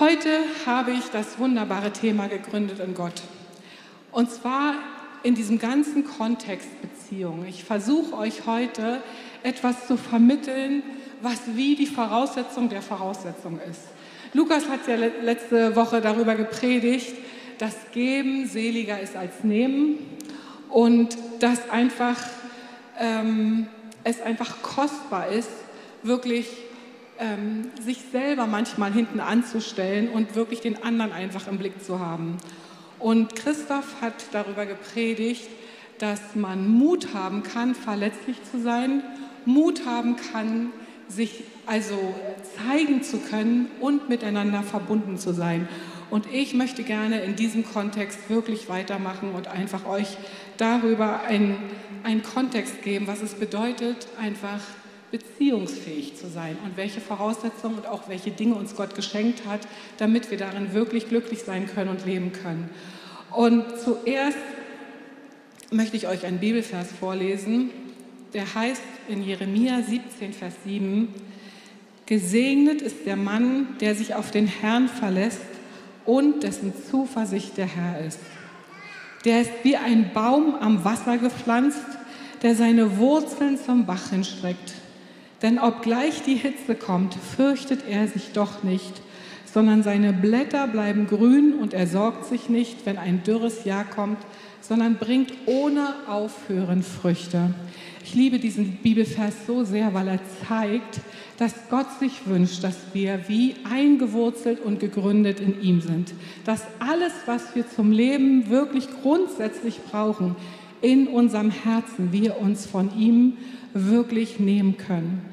Heute habe ich das wunderbare Thema gegründet in Gott. Und zwar in diesem ganzen Kontext Beziehung. Ich versuche euch heute etwas zu vermitteln, was wie die Voraussetzung der Voraussetzung ist. Lukas hat ja letzte Woche darüber gepredigt, dass Geben seliger ist als Nehmen und dass einfach ähm, es einfach kostbar ist, wirklich ähm, sich selber manchmal hinten anzustellen und wirklich den anderen einfach im Blick zu haben. Und Christoph hat darüber gepredigt, dass man Mut haben kann, verletzlich zu sein, Mut haben kann, sich also zeigen zu können und miteinander verbunden zu sein. Und ich möchte gerne in diesem Kontext wirklich weitermachen und einfach euch darüber einen, einen Kontext geben, was es bedeutet, einfach beziehungsfähig zu sein und welche Voraussetzungen und auch welche Dinge uns Gott geschenkt hat, damit wir darin wirklich glücklich sein können und leben können. Und zuerst möchte ich euch einen Bibelvers vorlesen, der heißt in Jeremia 17, Vers 7, Gesegnet ist der Mann, der sich auf den Herrn verlässt und dessen Zuversicht der Herr ist. Der ist wie ein Baum am Wasser gepflanzt, der seine Wurzeln zum Bach hinstreckt. Denn obgleich die Hitze kommt, fürchtet er sich doch nicht, sondern seine Blätter bleiben grün und er sorgt sich nicht, wenn ein dürres Jahr kommt, sondern bringt ohne Aufhören Früchte. Ich liebe diesen Bibelvers so sehr, weil er zeigt, dass Gott sich wünscht, dass wir wie eingewurzelt und gegründet in ihm sind. Dass alles, was wir zum Leben wirklich grundsätzlich brauchen, in unserem Herzen wir uns von ihm wirklich nehmen können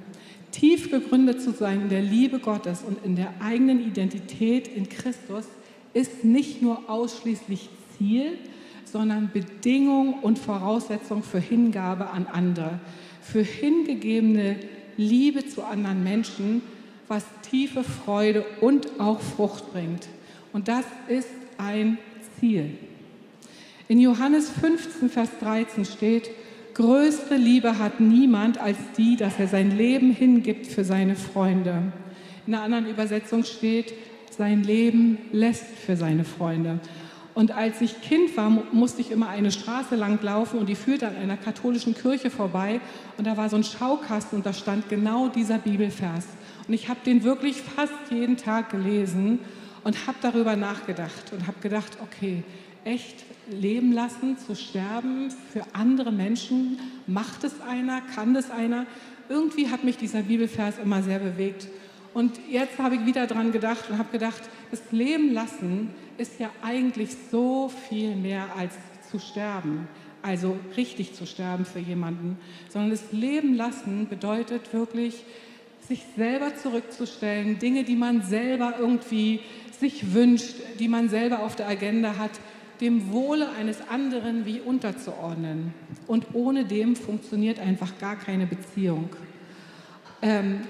tief gegründet zu sein in der Liebe Gottes und in der eigenen Identität in Christus ist nicht nur ausschließlich Ziel, sondern Bedingung und Voraussetzung für Hingabe an andere, für hingegebene Liebe zu anderen Menschen, was tiefe Freude und auch Frucht bringt. Und das ist ein Ziel. In Johannes 15, Vers 13 steht, Größere Liebe hat niemand als die, dass er sein Leben hingibt für seine Freunde. In einer anderen Übersetzung steht, sein Leben lässt für seine Freunde. Und als ich Kind war, musste ich immer eine Straße lang laufen und die führte an einer katholischen Kirche vorbei. Und da war so ein Schaukasten und da stand genau dieser Bibelvers. Und ich habe den wirklich fast jeden Tag gelesen und habe darüber nachgedacht und habe gedacht, okay, echt leben lassen, zu sterben für andere Menschen? Macht es einer? Kann das einer? Irgendwie hat mich dieser Bibelvers immer sehr bewegt. Und jetzt habe ich wieder dran gedacht und habe gedacht, das Leben lassen ist ja eigentlich so viel mehr als zu sterben, also richtig zu sterben für jemanden, sondern das Leben lassen bedeutet wirklich, sich selber zurückzustellen, Dinge, die man selber irgendwie sich wünscht, die man selber auf der Agenda hat, dem Wohle eines anderen wie unterzuordnen. Und ohne dem funktioniert einfach gar keine Beziehung. Ähm,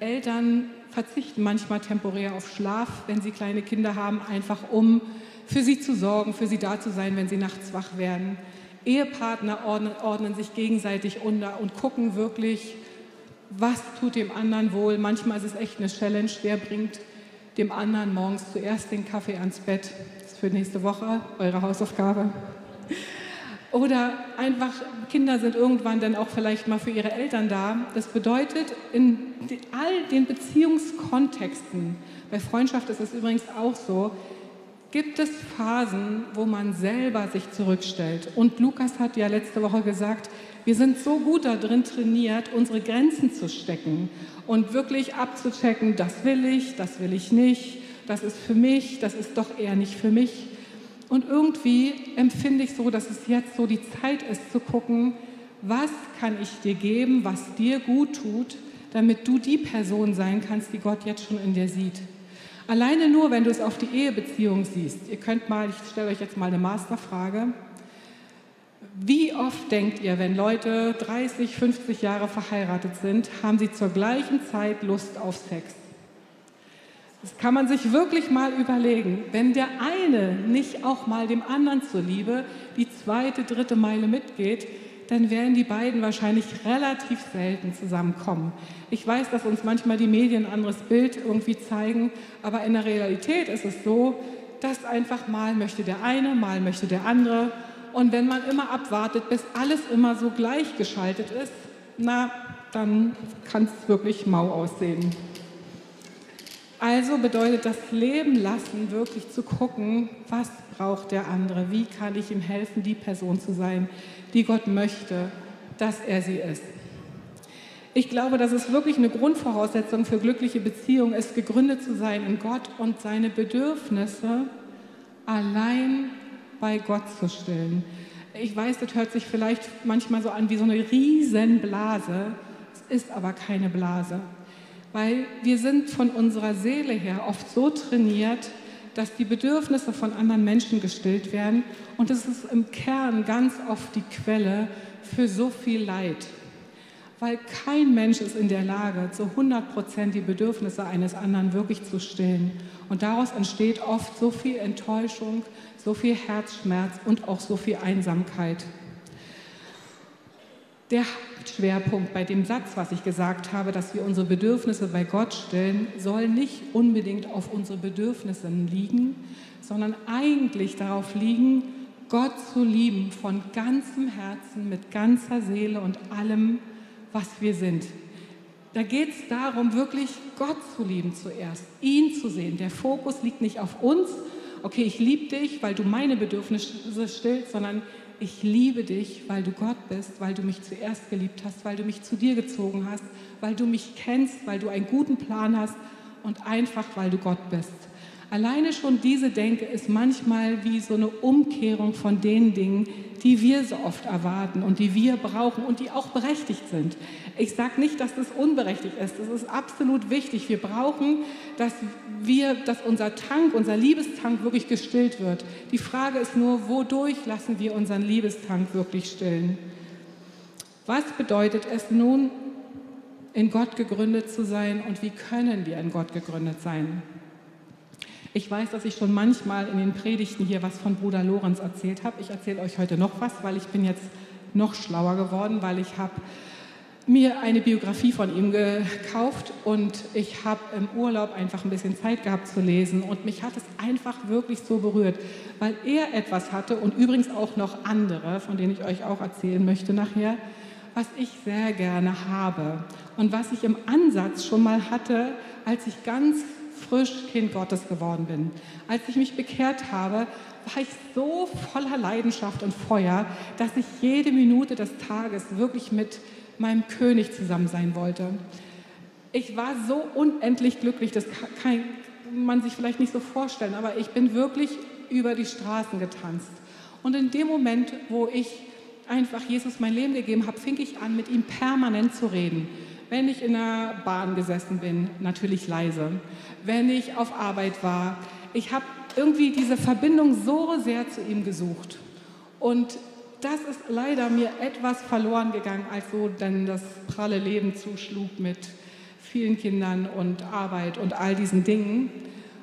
Eltern verzichten manchmal temporär auf Schlaf, wenn sie kleine Kinder haben, einfach um für sie zu sorgen, für sie da zu sein, wenn sie nachts wach werden. Ehepartner ordnen, ordnen sich gegenseitig unter und gucken wirklich, was tut dem anderen wohl. Manchmal ist es echt eine Challenge, wer bringt dem anderen morgens zuerst den Kaffee ans Bett für nächste Woche, eure Hausaufgabe. Oder einfach, Kinder sind irgendwann dann auch vielleicht mal für ihre Eltern da. Das bedeutet, in all den Beziehungskontexten, bei Freundschaft ist es übrigens auch so, gibt es Phasen, wo man selber sich zurückstellt. Und Lukas hat ja letzte Woche gesagt, wir sind so gut darin trainiert, unsere Grenzen zu stecken und wirklich abzuchecken, das will ich, das will ich nicht das ist für mich, das ist doch eher nicht für mich. Und irgendwie empfinde ich so, dass es jetzt so die Zeit ist zu gucken, was kann ich dir geben, was dir gut tut, damit du die Person sein kannst, die Gott jetzt schon in dir sieht. Alleine nur, wenn du es auf die Ehebeziehung siehst. Ihr könnt mal, ich stelle euch jetzt mal eine Masterfrage. Wie oft denkt ihr, wenn Leute 30, 50 Jahre verheiratet sind, haben sie zur gleichen Zeit Lust auf Sex? Das kann man sich wirklich mal überlegen. Wenn der eine nicht auch mal dem anderen zuliebe die zweite, dritte Meile mitgeht, dann werden die beiden wahrscheinlich relativ selten zusammenkommen. Ich weiß, dass uns manchmal die Medien ein anderes Bild irgendwie zeigen, aber in der Realität ist es so, dass einfach mal möchte der eine, mal möchte der andere. Und wenn man immer abwartet, bis alles immer so gleichgeschaltet ist, na, dann kann es wirklich mau aussehen. Also bedeutet das Leben lassen, wirklich zu gucken, was braucht der andere, wie kann ich ihm helfen, die Person zu sein, die Gott möchte, dass er sie ist. Ich glaube, dass es wirklich eine Grundvoraussetzung für glückliche Beziehungen ist, gegründet zu sein in Gott und seine Bedürfnisse allein bei Gott zu stillen. Ich weiß, das hört sich vielleicht manchmal so an wie so eine Riesenblase. Es ist aber keine Blase, weil wir sind von unserer Seele her oft so trainiert, dass die Bedürfnisse von anderen Menschen gestillt werden. Und es ist im Kern ganz oft die Quelle für so viel Leid. Weil kein Mensch ist in der Lage, zu 100 Prozent die Bedürfnisse eines anderen wirklich zu stillen. Und daraus entsteht oft so viel Enttäuschung, so viel Herzschmerz und auch so viel Einsamkeit. Der Hauptschwerpunkt bei dem Satz, was ich gesagt habe, dass wir unsere Bedürfnisse bei Gott stellen, soll nicht unbedingt auf unsere Bedürfnisse liegen, sondern eigentlich darauf liegen, Gott zu lieben von ganzem Herzen, mit ganzer Seele und allem, was wir sind. Da geht es darum, wirklich Gott zu lieben zuerst, ihn zu sehen. Der Fokus liegt nicht auf uns, okay, ich liebe dich, weil du meine Bedürfnisse stillst, sondern ich liebe dich, weil du Gott bist, weil du mich zuerst geliebt hast, weil du mich zu dir gezogen hast, weil du mich kennst, weil du einen guten Plan hast und einfach, weil du Gott bist. Alleine schon diese Denke ist manchmal wie so eine Umkehrung von den Dingen, die wir so oft erwarten und die wir brauchen und die auch berechtigt sind. Ich sage nicht, dass das unberechtigt ist. Das ist absolut wichtig. Wir brauchen, dass wir, dass unser Tank, unser Liebestank wirklich gestillt wird. Die Frage ist nur, wodurch lassen wir unseren Liebestank wirklich stillen? Was bedeutet es nun, in Gott gegründet zu sein und wie können wir in Gott gegründet sein? Ich weiß, dass ich schon manchmal in den Predigten hier was von Bruder Lorenz erzählt habe. Ich erzähle euch heute noch was, weil ich bin jetzt noch schlauer geworden, weil ich habe mir eine Biografie von ihm gekauft und ich habe im Urlaub einfach ein bisschen Zeit gehabt zu lesen und mich hat es einfach wirklich so berührt, weil er etwas hatte und übrigens auch noch andere, von denen ich euch auch erzählen möchte nachher, was ich sehr gerne habe und was ich im Ansatz schon mal hatte, als ich ganz frisch Kind Gottes geworden bin. Als ich mich bekehrt habe, war ich so voller Leidenschaft und Feuer, dass ich jede Minute des Tages wirklich mit meinem König zusammen sein wollte. Ich war so unendlich glücklich, das kann man sich vielleicht nicht so vorstellen, aber ich bin wirklich über die Straßen getanzt. Und in dem Moment, wo ich einfach Jesus mein Leben gegeben habe, fing ich an, mit ihm permanent zu reden. Wenn ich in der Bahn gesessen bin, natürlich leise. Wenn ich auf Arbeit war, ich habe irgendwie diese Verbindung so sehr zu ihm gesucht. Und das ist leider mir etwas verloren gegangen, als so dann das pralle Leben zuschlug mit vielen Kindern und Arbeit und all diesen Dingen.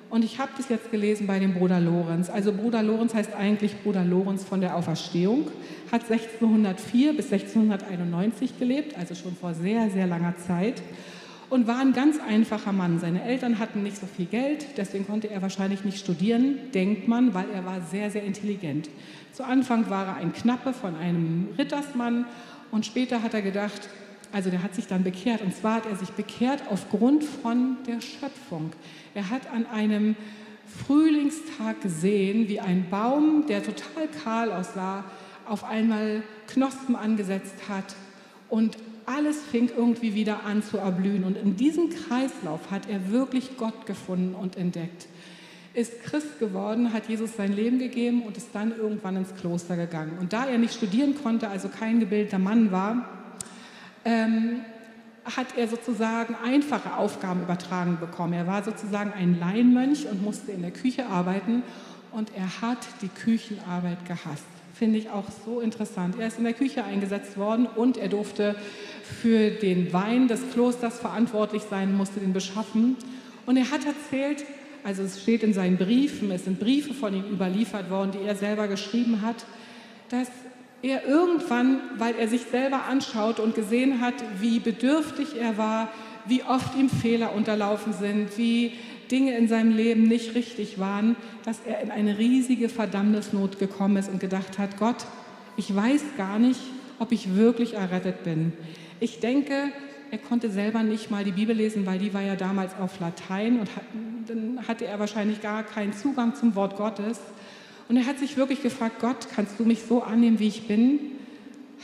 Und ich habe das jetzt gelesen bei dem Bruder Lorenz. Also Bruder Lorenz heißt eigentlich Bruder Lorenz von der Auferstehung, hat 1604 bis 1691 gelebt, also schon vor sehr, sehr langer Zeit und war ein ganz einfacher Mann. Seine Eltern hatten nicht so viel Geld, deswegen konnte er wahrscheinlich nicht studieren, denkt man, weil er war sehr, sehr intelligent. Zu Anfang war er ein Knappe von einem Rittersmann und später hat er gedacht, also der hat sich dann bekehrt und zwar hat er sich bekehrt aufgrund von der Schöpfung. Er hat an einem Frühlingstag gesehen, wie ein Baum, der total kahl aussah, auf einmal Knospen angesetzt hat und alles fing irgendwie wieder an zu erblühen. Und in diesem Kreislauf hat er wirklich Gott gefunden und entdeckt. Ist Christ geworden, hat Jesus sein Leben gegeben und ist dann irgendwann ins Kloster gegangen. Und da er nicht studieren konnte, also kein gebildeter Mann war, ähm, hat er sozusagen einfache Aufgaben übertragen bekommen. Er war sozusagen ein Laienmönch und musste in der Küche arbeiten und er hat die Küchenarbeit gehasst. Finde ich auch so interessant. Er ist in der Küche eingesetzt worden und er durfte für den Wein des Klosters verantwortlich sein, musste den beschaffen. Und er hat erzählt, also es steht in seinen Briefen, es sind Briefe von ihm überliefert worden, die er selber geschrieben hat, dass er irgendwann, weil er sich selber anschaut und gesehen hat, wie bedürftig er war, wie oft ihm Fehler unterlaufen sind, wie Dinge in seinem Leben nicht richtig waren, dass er in eine riesige Verdammnisnot gekommen ist und gedacht hat, Gott, ich weiß gar nicht, ob ich wirklich errettet bin. Ich denke, er konnte selber nicht mal die Bibel lesen, weil die war ja damals auf Latein und hat, dann hatte er wahrscheinlich gar keinen Zugang zum Wort Gottes. Und er hat sich wirklich gefragt, Gott, kannst du mich so annehmen, wie ich bin?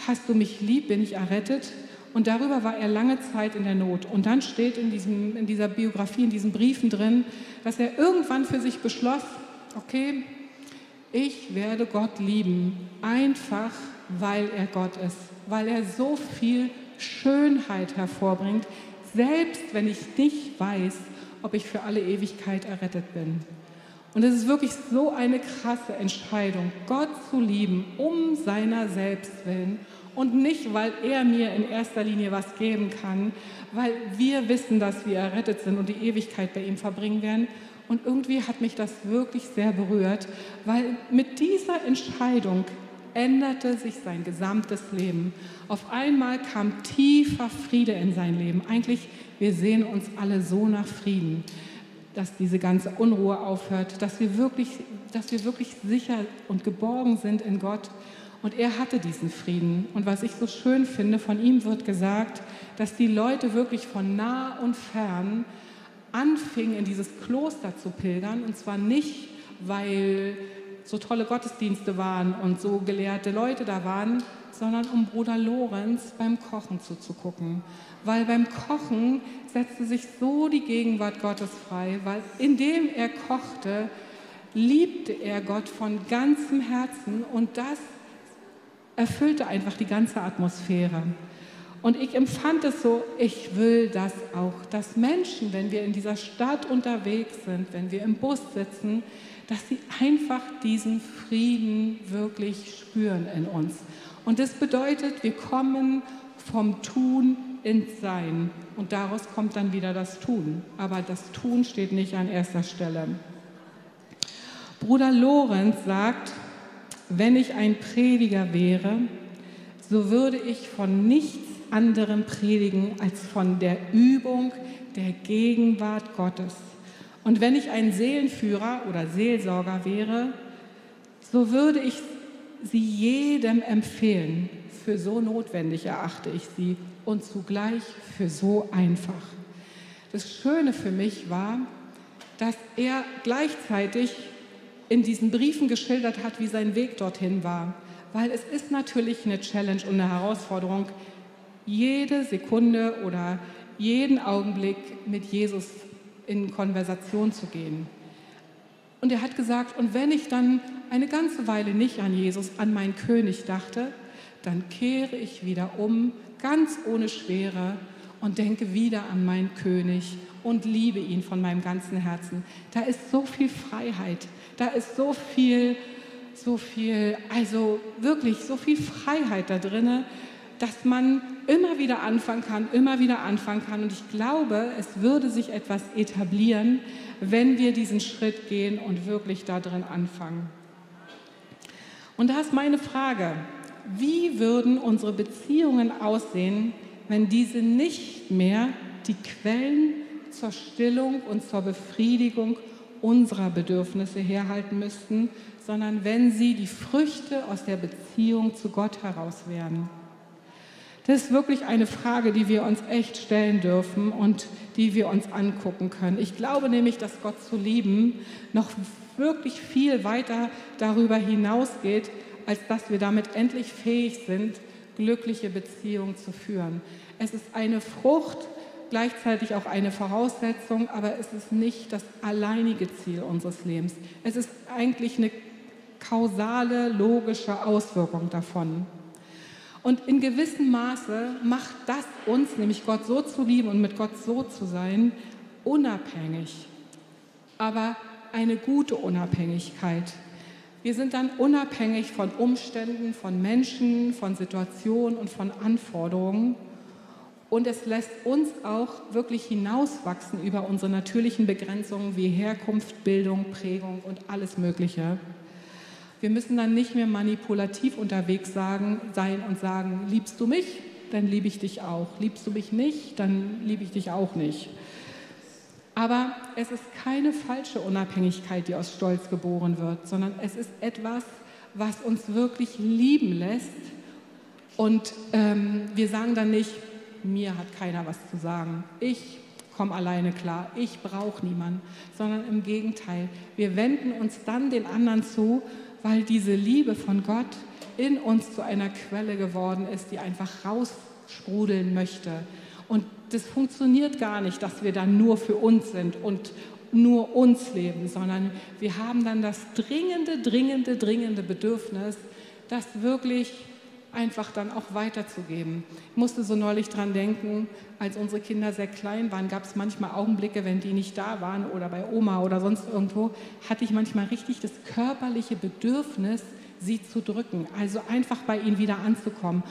Hast du mich lieb? Bin ich errettet? Und darüber war er lange Zeit in der Not. Und dann steht in, diesem, in dieser Biografie, in diesen Briefen drin, dass er irgendwann für sich beschloss, okay, ich werde Gott lieben, einfach weil er Gott ist, weil er so viel Schönheit hervorbringt, selbst wenn ich nicht weiß, ob ich für alle Ewigkeit errettet bin. Und es ist wirklich so eine krasse Entscheidung, Gott zu lieben, um seiner selbst willen und nicht, weil er mir in erster Linie was geben kann, weil wir wissen, dass wir errettet sind und die Ewigkeit bei ihm verbringen werden. Und irgendwie hat mich das wirklich sehr berührt, weil mit dieser Entscheidung änderte sich sein gesamtes Leben. Auf einmal kam tiefer Friede in sein Leben. Eigentlich, wir sehen uns alle so nach Frieden, dass diese ganze Unruhe aufhört, dass wir wirklich, dass wir wirklich sicher und geborgen sind in Gott. Und er hatte diesen Frieden. Und was ich so schön finde, von ihm wird gesagt, dass die Leute wirklich von nah und fern anfingen, in dieses Kloster zu pilgern. Und zwar nicht, weil so tolle Gottesdienste waren und so gelehrte Leute da waren, sondern um Bruder Lorenz beim Kochen zuzugucken. Weil beim Kochen setzte sich so die Gegenwart Gottes frei, weil indem er kochte, liebte er Gott von ganzem Herzen und das erfüllte einfach die ganze Atmosphäre. Und ich empfand es so, ich will das auch, dass Menschen, wenn wir in dieser Stadt unterwegs sind, wenn wir im Bus sitzen, dass sie einfach diesen Frieden wirklich spüren in uns. Und das bedeutet, wir kommen vom Tun ins Sein. Und daraus kommt dann wieder das Tun. Aber das Tun steht nicht an erster Stelle. Bruder Lorenz sagt, wenn ich ein Prediger wäre, so würde ich von nichts anderem predigen als von der Übung der Gegenwart Gottes. Und wenn ich ein Seelenführer oder Seelsorger wäre, so würde ich sie jedem empfehlen. Für so notwendig erachte ich sie und zugleich für so einfach. Das Schöne für mich war, dass er gleichzeitig in diesen Briefen geschildert hat, wie sein Weg dorthin war. Weil es ist natürlich eine Challenge und eine Herausforderung, jede Sekunde oder jeden Augenblick mit Jesus in Konversation zu gehen. Und er hat gesagt, und wenn ich dann eine ganze Weile nicht an Jesus, an meinen König dachte, dann kehre ich wieder um, ganz ohne Schwere und denke wieder an meinen König und liebe ihn von meinem ganzen Herzen. Da ist so viel Freiheit, da ist so viel, so viel, also wirklich so viel Freiheit da drinne, dass man immer wieder anfangen kann, immer wieder anfangen kann. Und ich glaube, es würde sich etwas etablieren, wenn wir diesen Schritt gehen und wirklich da drin anfangen. Und da ist meine Frage, wie würden unsere Beziehungen aussehen, wenn diese nicht mehr die Quellen zur Stillung und zur Befriedigung unserer Bedürfnisse herhalten müssten, sondern wenn sie die Früchte aus der Beziehung zu Gott heraus wären. Das ist wirklich eine Frage, die wir uns echt stellen dürfen und die wir uns angucken können. Ich glaube nämlich, dass Gott zu lieben noch wirklich viel weiter darüber hinausgeht, als dass wir damit endlich fähig sind, glückliche Beziehungen zu führen. Es ist eine Frucht, gleichzeitig auch eine Voraussetzung, aber es ist nicht das alleinige Ziel unseres Lebens. Es ist eigentlich eine kausale, logische Auswirkung davon. Und in gewissem Maße macht das uns, nämlich Gott so zu lieben und mit Gott so zu sein, unabhängig. Aber eine gute Unabhängigkeit. Wir sind dann unabhängig von Umständen, von Menschen, von Situationen und von Anforderungen. Und es lässt uns auch wirklich hinauswachsen über unsere natürlichen Begrenzungen wie Herkunft, Bildung, Prägung und alles Mögliche. Wir müssen dann nicht mehr manipulativ unterwegs sagen, sein und sagen, liebst du mich? Dann liebe ich dich auch. Liebst du mich nicht? Dann liebe ich dich auch nicht. Aber es ist keine falsche Unabhängigkeit, die aus Stolz geboren wird, sondern es ist etwas, was uns wirklich lieben lässt. Und ähm, wir sagen dann nicht, mir hat keiner was zu sagen. Ich komme alleine klar. Ich brauche niemanden. Sondern im Gegenteil. Wir wenden uns dann den anderen zu, weil diese Liebe von Gott in uns zu einer Quelle geworden ist, die einfach raussprudeln möchte. Und das funktioniert gar nicht, dass wir dann nur für uns sind und nur uns leben, sondern wir haben dann das dringende, dringende, dringende Bedürfnis, das wirklich einfach dann auch weiterzugeben. Ich musste so neulich dran denken, als unsere Kinder sehr klein waren, gab es manchmal Augenblicke, wenn die nicht da waren oder bei Oma oder sonst irgendwo, hatte ich manchmal richtig das körperliche Bedürfnis, sie zu drücken, also einfach bei ihnen wieder anzukommen.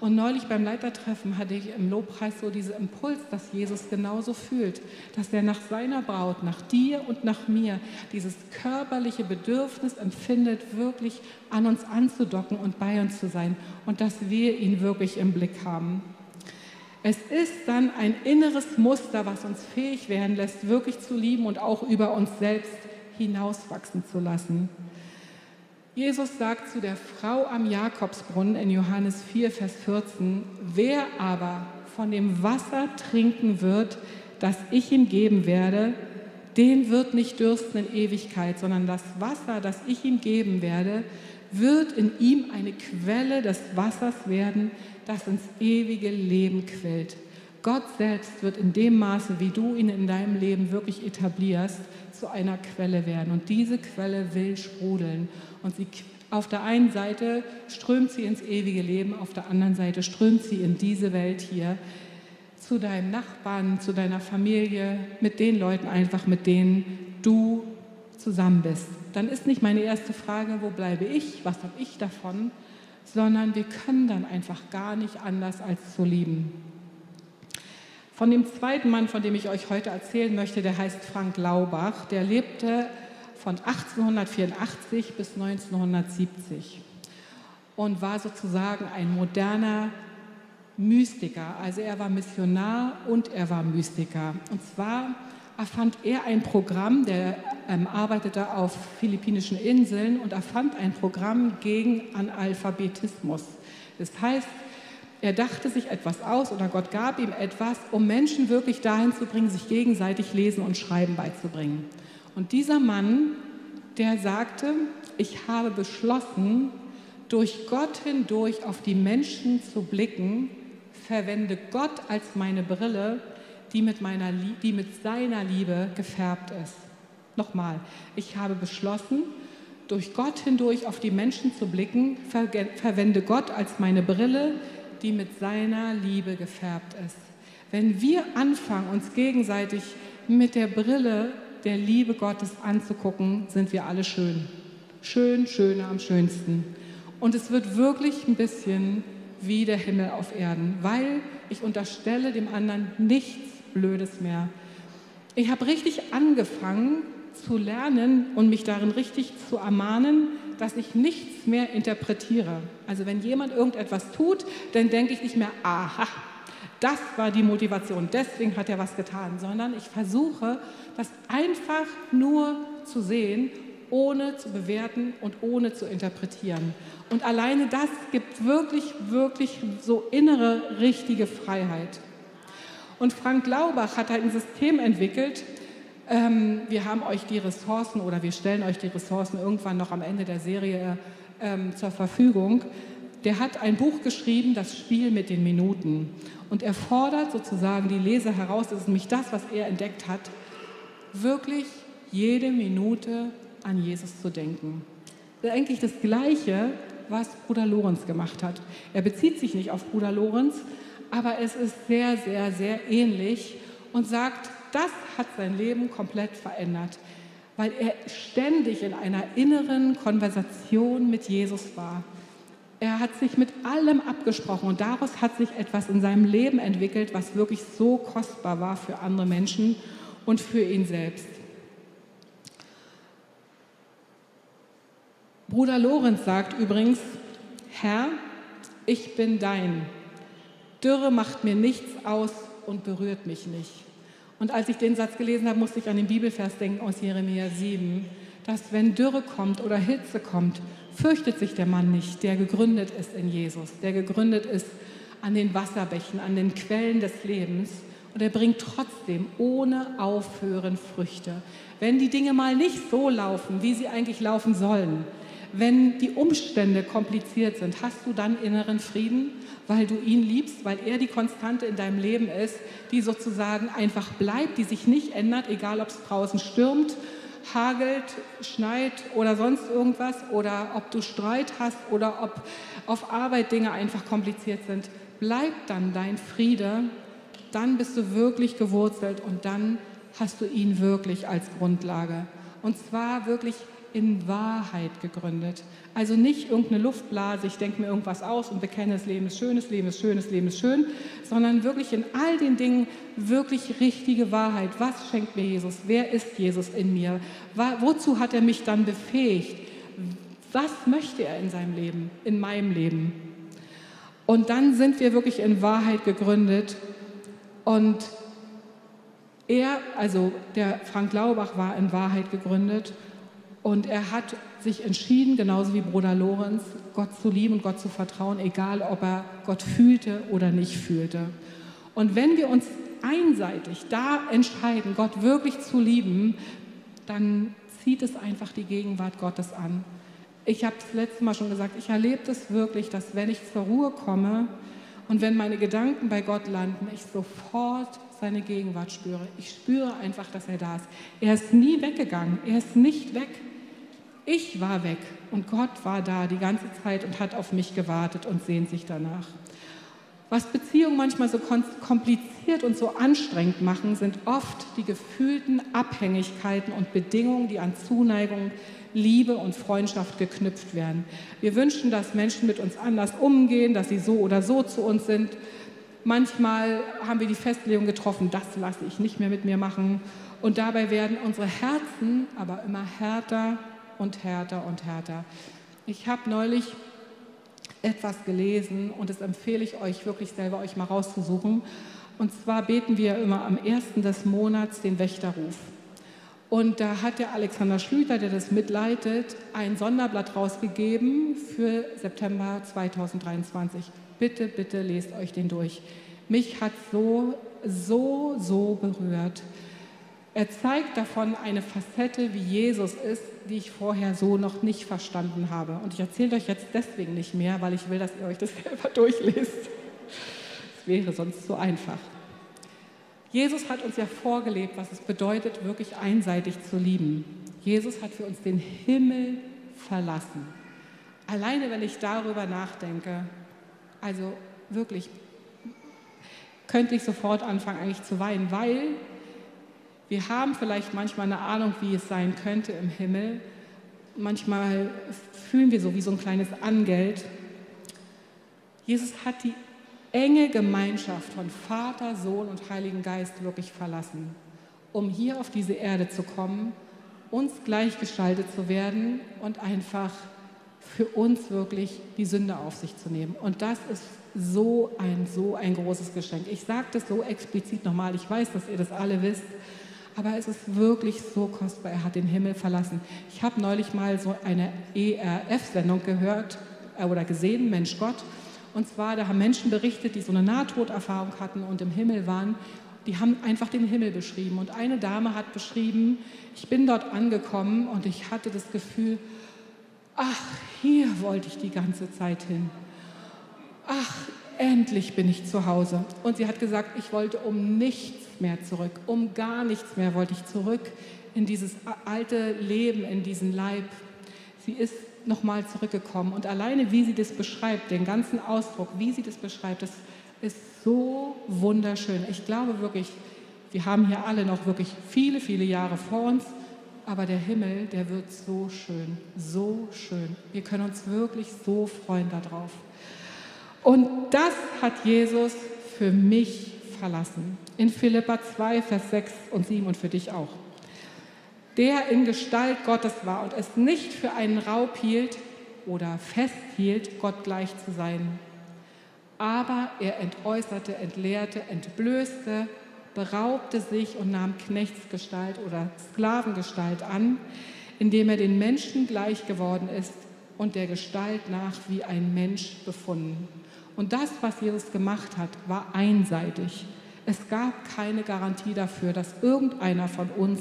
Und neulich beim Leitertreffen hatte ich im Lobpreis so diesen Impuls, dass Jesus genauso fühlt, dass er nach seiner Braut, nach dir und nach mir dieses körperliche Bedürfnis empfindet, wirklich an uns anzudocken und bei uns zu sein und dass wir ihn wirklich im Blick haben. Es ist dann ein inneres Muster, was uns fähig werden lässt, wirklich zu lieben und auch über uns selbst hinauswachsen zu lassen. Jesus sagt zu der Frau am Jakobsbrunnen in Johannes 4, Vers 14, wer aber von dem Wasser trinken wird, das ich ihm geben werde, den wird nicht dürsten in Ewigkeit, sondern das Wasser, das ich ihm geben werde, wird in ihm eine Quelle des Wassers werden, das ins ewige Leben quillt. Gott selbst wird in dem Maße, wie du ihn in deinem Leben wirklich etablierst, zu einer Quelle werden. Und diese Quelle will sprudeln. Und sie, auf der einen Seite strömt sie ins ewige Leben, auf der anderen Seite strömt sie in diese Welt hier zu deinem Nachbarn, zu deiner Familie, mit den Leuten einfach, mit denen du zusammen bist. Dann ist nicht meine erste Frage, wo bleibe ich, was habe ich davon, sondern wir können dann einfach gar nicht anders als zu lieben. Von dem zweiten Mann, von dem ich euch heute erzählen möchte, der heißt Frank Laubach, der lebte von 1884 bis 1970 und war sozusagen ein moderner Mystiker. Also er war Missionar und er war Mystiker. Und zwar erfand er ein Programm, der ähm, arbeitete auf philippinischen Inseln und erfand ein Programm gegen Analphabetismus. Das heißt, er dachte sich etwas aus oder Gott gab ihm etwas, um Menschen wirklich dahin zu bringen, sich gegenseitig Lesen und Schreiben beizubringen. Und dieser Mann, der sagte, ich habe beschlossen, durch Gott hindurch auf die Menschen zu blicken, verwende Gott als meine Brille, die mit, meiner, die mit seiner Liebe gefärbt ist. Nochmal, ich habe beschlossen, durch Gott hindurch auf die Menschen zu blicken, verwende Gott als meine Brille, die mit seiner Liebe gefärbt ist. Wenn wir anfangen, uns gegenseitig mit der Brille der Liebe Gottes anzugucken, sind wir alle schön. Schön, schöner am schönsten. Und es wird wirklich ein bisschen wie der Himmel auf Erden, weil ich unterstelle dem anderen nichts Blödes mehr. Ich habe richtig angefangen zu lernen und mich darin richtig zu ermahnen, dass ich nichts mehr interpretiere. Also wenn jemand irgendetwas tut, dann denke ich nicht mehr, aha, das war die Motivation, deswegen hat er was getan, sondern ich versuche, das einfach nur zu sehen, ohne zu bewerten und ohne zu interpretieren. Und alleine das gibt wirklich, wirklich so innere, richtige Freiheit. Und Frank Laubach hat halt ein System entwickelt. Ähm, wir haben euch die Ressourcen oder wir stellen euch die Ressourcen irgendwann noch am Ende der Serie ähm, zur Verfügung. Der hat ein Buch geschrieben, das Spiel mit den Minuten. Und er fordert sozusagen die Leser heraus, das ist nämlich das, was er entdeckt hat, wirklich jede Minute an Jesus zu denken. Das ist eigentlich das Gleiche, was Bruder Lorenz gemacht hat. Er bezieht sich nicht auf Bruder Lorenz, aber es ist sehr, sehr, sehr ähnlich und sagt, das hat sein Leben komplett verändert, weil er ständig in einer inneren Konversation mit Jesus war. Er hat sich mit allem abgesprochen und daraus hat sich etwas in seinem Leben entwickelt, was wirklich so kostbar war für andere Menschen und für ihn selbst. Bruder Lorenz sagt übrigens, Herr, ich bin dein. Dürre macht mir nichts aus und berührt mich nicht. Und als ich den Satz gelesen habe, musste ich an den Bibelvers denken aus Jeremia 7, dass wenn Dürre kommt oder Hitze kommt, fürchtet sich der Mann nicht, der gegründet ist in Jesus, der gegründet ist an den Wasserbächen, an den Quellen des Lebens. Und er bringt trotzdem ohne Aufhören Früchte. Wenn die Dinge mal nicht so laufen, wie sie eigentlich laufen sollen, wenn die Umstände kompliziert sind, hast du dann inneren Frieden, weil du ihn liebst, weil er die Konstante in deinem Leben ist, die sozusagen einfach bleibt, die sich nicht ändert, egal ob es draußen stürmt, hagelt, schneit oder sonst irgendwas, oder ob du Streit hast oder ob auf Arbeit Dinge einfach kompliziert sind. Bleibt dann dein Friede, dann bist du wirklich gewurzelt und dann hast du ihn wirklich als Grundlage. Und zwar wirklich in Wahrheit gegründet. Also nicht irgendeine Luftblase, ich denke mir irgendwas aus und bekenne, das Leben ist schön, das Leben ist schön, das Leben ist schön, sondern wirklich in all den Dingen wirklich richtige Wahrheit. Was schenkt mir Jesus? Wer ist Jesus in mir? Wozu hat er mich dann befähigt? Was möchte er in seinem Leben, in meinem Leben? Und dann sind wir wirklich in Wahrheit gegründet und er, also der Frank Laubach war in Wahrheit gegründet und er hat sich entschieden, genauso wie Bruder Lorenz, Gott zu lieben und Gott zu vertrauen, egal ob er Gott fühlte oder nicht fühlte. Und wenn wir uns einseitig da entscheiden, Gott wirklich zu lieben, dann zieht es einfach die Gegenwart Gottes an. Ich habe das letzte Mal schon gesagt, ich erlebe das wirklich, dass wenn ich zur Ruhe komme und wenn meine Gedanken bei Gott landen, ich sofort seine Gegenwart spüre. Ich spüre einfach, dass er da ist. Er ist nie weggegangen, er ist nicht weg. Ich war weg und Gott war da die ganze Zeit und hat auf mich gewartet und sehnt sich danach. Was Beziehungen manchmal so kompliziert und so anstrengend machen, sind oft die gefühlten Abhängigkeiten und Bedingungen, die an Zuneigung, Liebe und Freundschaft geknüpft werden. Wir wünschen, dass Menschen mit uns anders umgehen, dass sie so oder so zu uns sind. Manchmal haben wir die Festlegung getroffen, das lasse ich nicht mehr mit mir machen. Und dabei werden unsere Herzen aber immer härter und härter und härter. Ich habe neulich etwas gelesen und das empfehle ich euch wirklich selber euch mal rauszusuchen. Und zwar beten wir immer am ersten des Monats den Wächterruf. Und da hat der Alexander Schlüter, der das mitleitet, ein Sonderblatt rausgegeben für September 2023. Bitte, bitte lest euch den durch. Mich hat so, so, so berührt. Er zeigt davon eine Facette, wie Jesus ist, die ich vorher so noch nicht verstanden habe. Und ich erzähle euch jetzt deswegen nicht mehr, weil ich will, dass ihr euch das selber durchlest. Es wäre sonst zu einfach. Jesus hat uns ja vorgelebt, was es bedeutet, wirklich einseitig zu lieben. Jesus hat für uns den Himmel verlassen. Alleine, wenn ich darüber nachdenke, also wirklich, könnte ich sofort anfangen eigentlich zu weinen, weil wir haben vielleicht manchmal eine Ahnung, wie es sein könnte im Himmel. Manchmal fühlen wir so wie so ein kleines Angeld. Jesus hat die enge Gemeinschaft von Vater, Sohn und Heiligen Geist wirklich verlassen, um hier auf diese Erde zu kommen, uns gleichgestaltet zu werden und einfach für uns wirklich die Sünde auf sich zu nehmen. Und das ist so ein, so ein großes Geschenk. Ich sage das so explizit nochmal, ich weiß, dass ihr das alle wisst, aber es ist wirklich so kostbar. Er hat den Himmel verlassen. Ich habe neulich mal so eine ERF-Sendung gehört äh, oder gesehen, Mensch Gott. Und zwar, da haben Menschen berichtet, die so eine Nahtoderfahrung hatten und im Himmel waren. Die haben einfach den Himmel beschrieben. Und eine Dame hat beschrieben, ich bin dort angekommen und ich hatte das Gefühl, ach, hier wollte ich die ganze Zeit hin. Ach, endlich bin ich zu Hause. Und sie hat gesagt, ich wollte um nichts mehr zurück, um gar nichts mehr wollte ich zurück in dieses alte Leben, in diesen Leib. Sie ist nochmal zurückgekommen und alleine, wie sie das beschreibt, den ganzen Ausdruck, wie sie das beschreibt, das ist so wunderschön. Ich glaube wirklich, wir haben hier alle noch wirklich viele, viele Jahre vor uns, aber der Himmel, der wird so schön, so schön. Wir können uns wirklich so freuen darauf. Und das hat Jesus für mich verlassen. In Philippa 2, Vers 6 und 7 und für dich auch. der in Gestalt Gottes war und es nicht für einen Raub hielt oder festhielt, Gott gleich zu sein. Aber er entäußerte, entleerte, entblößte, beraubte sich und nahm Knechtsgestalt oder Sklavengestalt an, indem er den Menschen gleich geworden ist und der Gestalt nach wie ein Mensch befunden. Und das, was Jesus gemacht hat, war einseitig. Es gab keine Garantie dafür, dass irgendeiner von uns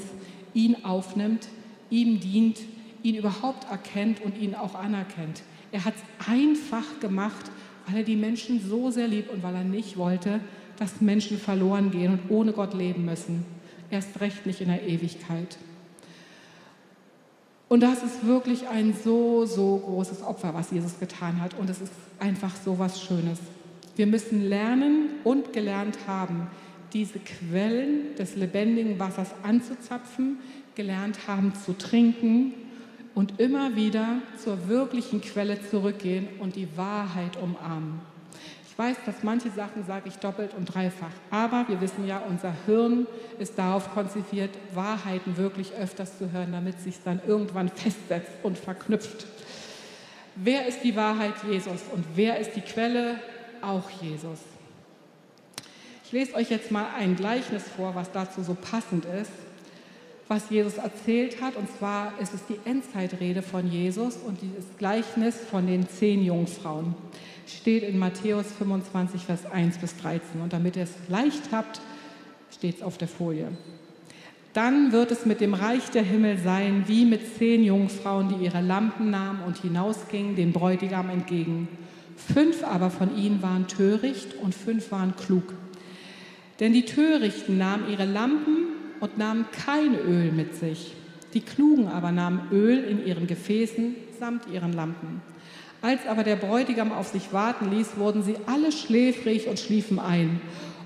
ihn aufnimmt, ihm dient, ihn überhaupt erkennt und ihn auch anerkennt. Er hat es einfach gemacht, weil er die Menschen so sehr liebt und weil er nicht wollte, dass Menschen verloren gehen und ohne Gott leben müssen. Erst recht nicht in der Ewigkeit. Und das ist wirklich ein so, so großes Opfer, was Jesus getan hat. Und es ist einfach so was Schönes. Wir müssen lernen und gelernt haben, diese Quellen des lebendigen Wassers anzuzapfen, gelernt haben zu trinken und immer wieder zur wirklichen Quelle zurückgehen und die Wahrheit umarmen. Ich weiß, dass manche Sachen sage ich doppelt und dreifach, aber wir wissen ja, unser Hirn ist darauf konzipiert, Wahrheiten wirklich öfters zu hören, damit sich dann irgendwann festsetzt und verknüpft. Wer ist die Wahrheit? Jesus. Und wer ist die Quelle? Auch Jesus. Ich lese euch jetzt mal ein Gleichnis vor, was dazu so passend ist, was Jesus erzählt hat. Und zwar ist es die Endzeitrede von Jesus und dieses Gleichnis von den zehn Jungfrauen steht in Matthäus 25, Vers 1 bis 13. Und damit ihr es leicht habt, steht es auf der Folie. Dann wird es mit dem Reich der Himmel sein, wie mit zehn Jungfrauen, die ihre Lampen nahmen und hinausgingen dem Bräutigam entgegen. Fünf aber von ihnen waren töricht und fünf waren klug. Denn die Törichten nahmen ihre Lampen und nahmen kein Öl mit sich. Die Klugen aber nahmen Öl in ihren Gefäßen samt ihren Lampen. Als aber der Bräutigam auf sich warten ließ, wurden sie alle schläfrig und schliefen ein.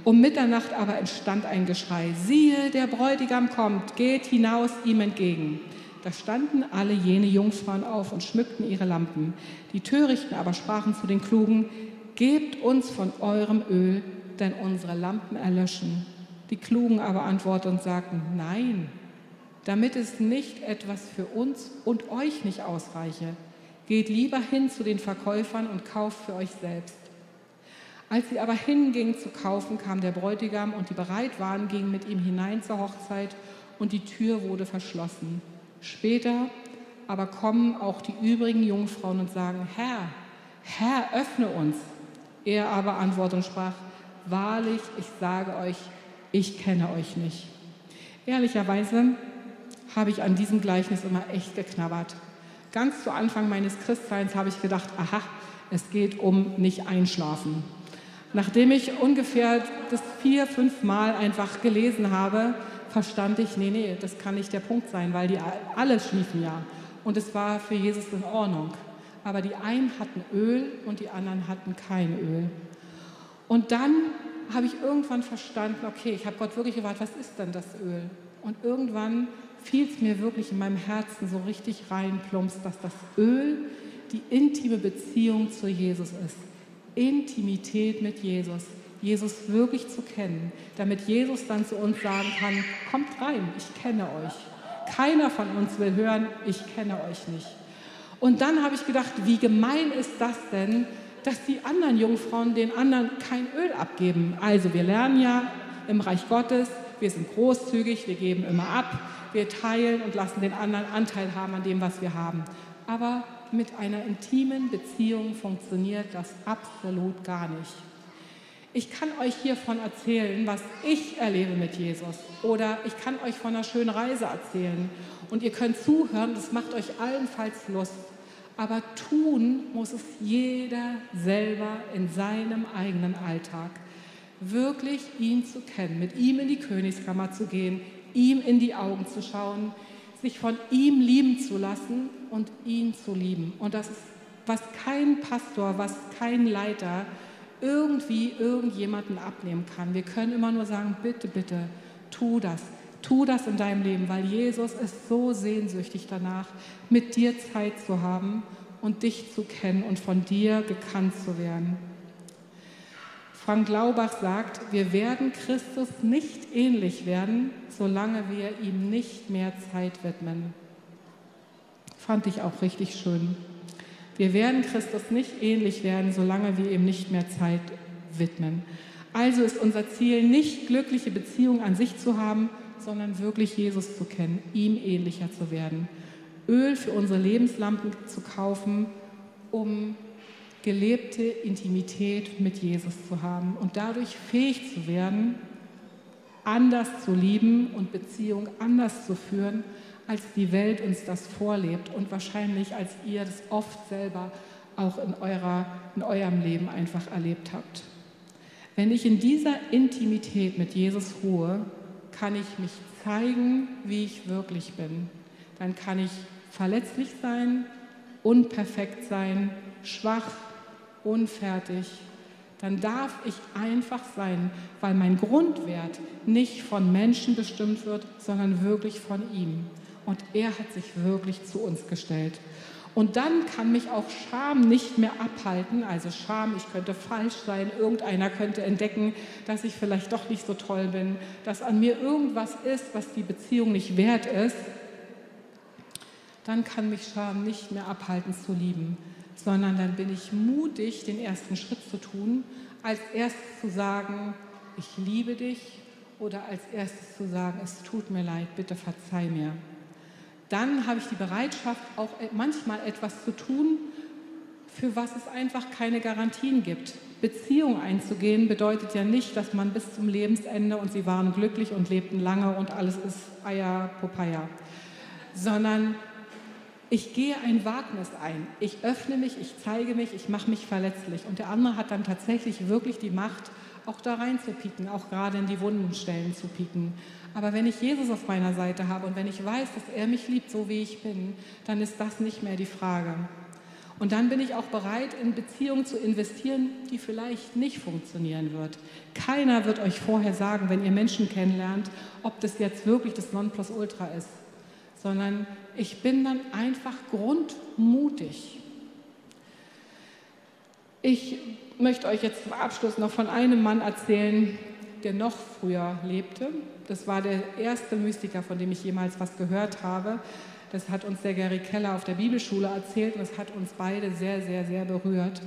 Um Mitternacht aber entstand ein Geschrei. Siehe, der Bräutigam kommt, geht hinaus ihm entgegen. Da standen alle jene Jungfrauen auf und schmückten ihre Lampen. Die Törichten aber sprachen zu den Klugen, Gebt uns von eurem Öl, denn unsere Lampen erlöschen. Die Klugen aber antworteten und sagten, Nein, damit es nicht etwas für uns und euch nicht ausreiche. Geht lieber hin zu den Verkäufern und kauft für euch selbst. Als sie aber hingingen zu kaufen, kam der Bräutigam und die bereit waren, gingen mit ihm hinein zur Hochzeit und die Tür wurde verschlossen. Später aber kommen auch die übrigen Jungfrauen und sagen, Herr, Herr, öffne uns. Er aber antwortete und sprach, wahrlich, ich sage euch, ich kenne euch nicht. Ehrlicherweise habe ich an diesem Gleichnis immer echt geknabbert ganz zu Anfang meines Christseins habe ich gedacht, aha, es geht um nicht einschlafen. Nachdem ich ungefähr das vier, fünf Mal einfach gelesen habe, verstand ich, nee, nee, das kann nicht der Punkt sein, weil die alle schliefen ja. Und es war für Jesus in Ordnung. Aber die einen hatten Öl und die anderen hatten kein Öl. Und dann habe ich irgendwann verstanden, okay, ich habe Gott wirklich gefragt, was ist denn das Öl? Und irgendwann fiel es mir wirklich in meinem Herzen so richtig rein, plumps, dass das Öl die intime Beziehung zu Jesus ist. Intimität mit Jesus. Jesus wirklich zu kennen, damit Jesus dann zu uns sagen kann, kommt rein, ich kenne euch. Keiner von uns will hören, ich kenne euch nicht. Und dann habe ich gedacht, wie gemein ist das denn, dass die anderen Jungfrauen den anderen kein Öl abgeben. Also wir lernen ja im Reich Gottes, wir sind großzügig, wir geben immer ab, wir teilen und lassen den anderen Anteil haben an dem, was wir haben. Aber mit einer intimen Beziehung funktioniert das absolut gar nicht. Ich kann euch hiervon erzählen, was ich erlebe mit Jesus. Oder ich kann euch von einer schönen Reise erzählen. Und ihr könnt zuhören, das macht euch allenfalls Lust. Aber tun muss es jeder selber in seinem eigenen Alltag. Wirklich ihn zu kennen, mit ihm in die Königskammer zu gehen, ihm in die Augen zu schauen, sich von ihm lieben zu lassen und ihn zu lieben. Und das ist, was kein Pastor, was kein Leiter irgendwie irgendjemanden abnehmen kann. Wir können immer nur sagen, bitte, bitte, tu das. Tu das in deinem Leben, weil Jesus ist so sehnsüchtig danach, mit dir Zeit zu haben und dich zu kennen und von dir gekannt zu werden. Frank Laubach sagt, wir werden Christus nicht ähnlich werden, solange wir ihm nicht mehr Zeit widmen. Fand ich auch richtig schön. Wir werden Christus nicht ähnlich werden, solange wir ihm nicht mehr Zeit widmen. Also ist unser Ziel nicht glückliche Beziehungen an sich zu haben, sondern wirklich Jesus zu kennen, ihm ähnlicher zu werden. Öl für unsere Lebenslampen zu kaufen, um gelebte Intimität mit Jesus zu haben und dadurch fähig zu werden, anders zu lieben und Beziehung anders zu führen, als die Welt uns das vorlebt und wahrscheinlich als ihr das oft selber auch in, eurer, in eurem Leben einfach erlebt habt. Wenn ich in dieser Intimität mit Jesus ruhe, kann ich mich zeigen, wie ich wirklich bin. Dann kann ich verletzlich sein, unperfekt sein, schwach, unfertig. Dann darf ich einfach sein, weil mein Grundwert nicht von Menschen bestimmt wird, sondern wirklich von ihm. Und er hat sich wirklich zu uns gestellt. Und dann kann mich auch Scham nicht mehr abhalten. Also Scham, ich könnte falsch sein, irgendeiner könnte entdecken, dass ich vielleicht doch nicht so toll bin, dass an mir irgendwas ist, was die Beziehung nicht wert ist. Dann kann mich Scham nicht mehr abhalten zu lieben, sondern dann bin ich mutig, den ersten Schritt zu tun, als erstes zu sagen, ich liebe dich oder als erstes zu sagen, es tut mir leid, bitte verzeih mir dann habe ich die Bereitschaft, auch manchmal etwas zu tun, für was es einfach keine Garantien gibt. Beziehung einzugehen bedeutet ja nicht, dass man bis zum Lebensende und sie waren glücklich und lebten lange und alles ist Eier Popeye, sondern ich gehe ein Wagnis ein. Ich öffne mich, ich zeige mich, ich mache mich verletzlich. Und der andere hat dann tatsächlich wirklich die Macht, auch da rein zu pieken, auch gerade in die wunden Stellen zu pieken. Aber wenn ich Jesus auf meiner Seite habe und wenn ich weiß, dass er mich liebt, so wie ich bin, dann ist das nicht mehr die Frage. Und dann bin ich auch bereit, in Beziehungen zu investieren, die vielleicht nicht funktionieren wird. Keiner wird euch vorher sagen, wenn ihr Menschen kennenlernt, ob das jetzt wirklich das Nonplusultra ist, sondern ich bin dann einfach grundmutig. Ich möchte euch jetzt zum Abschluss noch von einem Mann erzählen, der noch früher lebte. Das war der erste Mystiker, von dem ich jemals was gehört habe. Das hat uns der Gary Keller auf der Bibelschule erzählt und es hat uns beide sehr, sehr, sehr berührt.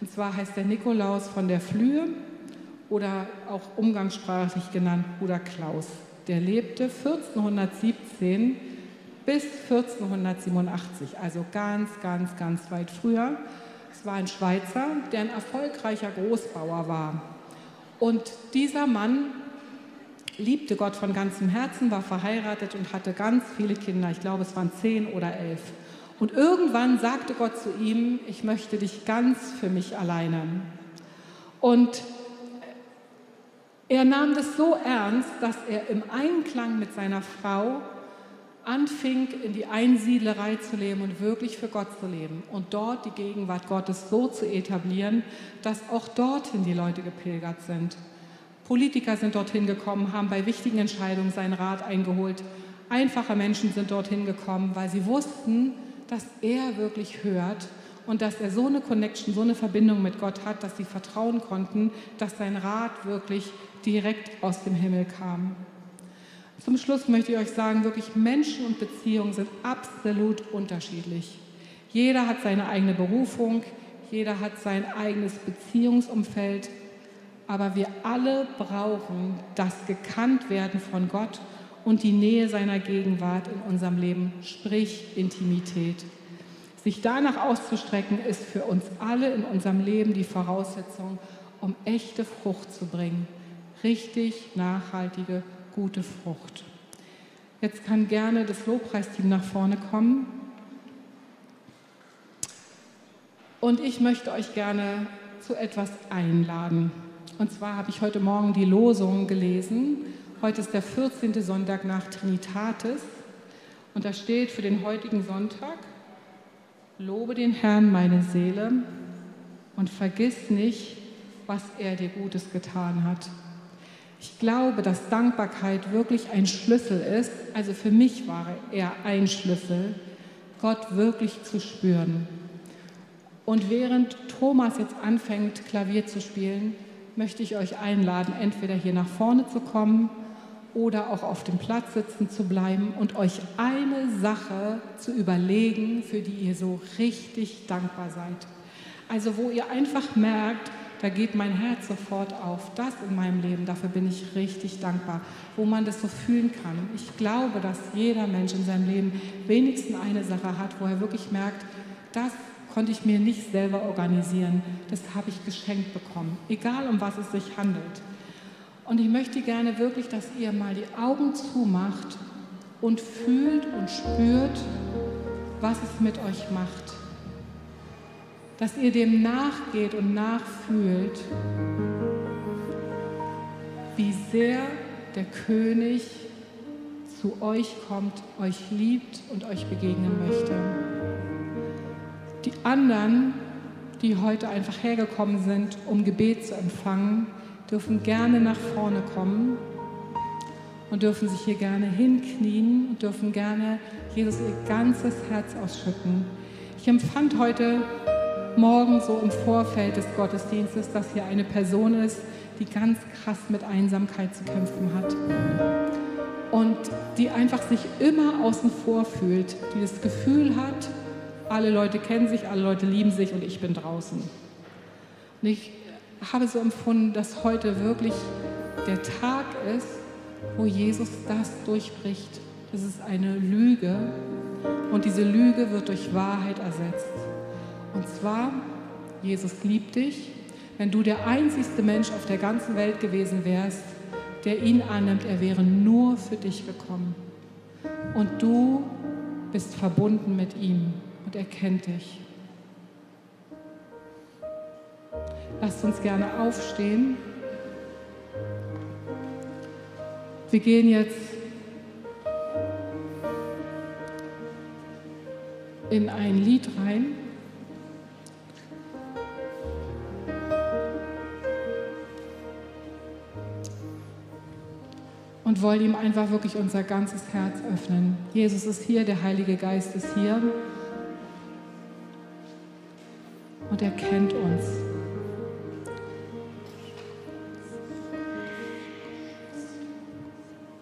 Und zwar heißt der Nikolaus von der Flühe oder auch umgangssprachlich genannt Bruder Klaus. Der lebte 1417 bis 1487, also ganz, ganz, ganz weit früher. Es war ein Schweizer, der ein erfolgreicher Großbauer war. Und dieser Mann liebte Gott von ganzem Herzen, war verheiratet und hatte ganz viele Kinder. Ich glaube, es waren zehn oder elf. Und irgendwann sagte Gott zu ihm, ich möchte dich ganz für mich alleine. Und er nahm das so ernst, dass er im Einklang mit seiner Frau anfing, in die Einsiedlerei zu leben und wirklich für Gott zu leben und dort die Gegenwart Gottes so zu etablieren, dass auch dorthin die Leute gepilgert sind. Politiker sind dorthin gekommen, haben bei wichtigen Entscheidungen seinen Rat eingeholt. Einfache Menschen sind dorthin gekommen, weil sie wussten, dass er wirklich hört und dass er so eine Connection, so eine Verbindung mit Gott hat, dass sie vertrauen konnten, dass sein Rat wirklich direkt aus dem Himmel kam. Zum Schluss möchte ich euch sagen, wirklich Menschen und Beziehungen sind absolut unterschiedlich. Jeder hat seine eigene Berufung, jeder hat sein eigenes Beziehungsumfeld, aber wir alle brauchen das Gekanntwerden von Gott und die Nähe seiner Gegenwart in unserem Leben, sprich Intimität. Sich danach auszustrecken, ist für uns alle in unserem Leben die Voraussetzung, um echte Frucht zu bringen, richtig nachhaltige gute Frucht. Jetzt kann gerne das Lobpreisteam nach vorne kommen. Und ich möchte euch gerne zu etwas einladen. Und zwar habe ich heute Morgen die Losung gelesen. Heute ist der 14. Sonntag nach Trinitatis. Und da steht für den heutigen Sonntag, lobe den Herrn meine Seele und vergiss nicht, was er dir Gutes getan hat. Ich glaube, dass Dankbarkeit wirklich ein Schlüssel ist. Also für mich war er ein Schlüssel, Gott wirklich zu spüren. Und während Thomas jetzt anfängt, Klavier zu spielen, möchte ich euch einladen, entweder hier nach vorne zu kommen oder auch auf dem Platz sitzen zu bleiben und euch eine Sache zu überlegen, für die ihr so richtig dankbar seid. Also wo ihr einfach merkt, da geht mein Herz sofort auf. Das in meinem Leben, dafür bin ich richtig dankbar, wo man das so fühlen kann. Ich glaube, dass jeder Mensch in seinem Leben wenigstens eine Sache hat, wo er wirklich merkt, das konnte ich mir nicht selber organisieren, das habe ich geschenkt bekommen, egal um was es sich handelt. Und ich möchte gerne wirklich, dass ihr mal die Augen zumacht und fühlt und spürt, was es mit euch macht dass ihr dem nachgeht und nachfühlt, wie sehr der König zu euch kommt, euch liebt und euch begegnen möchte. Die anderen, die heute einfach hergekommen sind, um Gebet zu empfangen, dürfen gerne nach vorne kommen und dürfen sich hier gerne hinknien und dürfen gerne Jesus ihr ganzes Herz ausschütten. Ich empfand heute Morgen so im Vorfeld des Gottesdienstes, dass hier eine Person ist, die ganz krass mit Einsamkeit zu kämpfen hat. Und die einfach sich immer außen vor fühlt, die das Gefühl hat, alle Leute kennen sich, alle Leute lieben sich und ich bin draußen. Und ich habe so empfunden, dass heute wirklich der Tag ist, wo Jesus das durchbricht. Das ist eine Lüge und diese Lüge wird durch Wahrheit ersetzt. Und zwar, Jesus liebt dich. Wenn du der einzigste Mensch auf der ganzen Welt gewesen wärst, der ihn annimmt, er wäre nur für dich gekommen. Und du bist verbunden mit ihm und er kennt dich. Lasst uns gerne aufstehen. Wir gehen jetzt in ein Lied rein. Und wollen ihm einfach wirklich unser ganzes Herz öffnen. Jesus ist hier, der Heilige Geist ist hier und er kennt uns.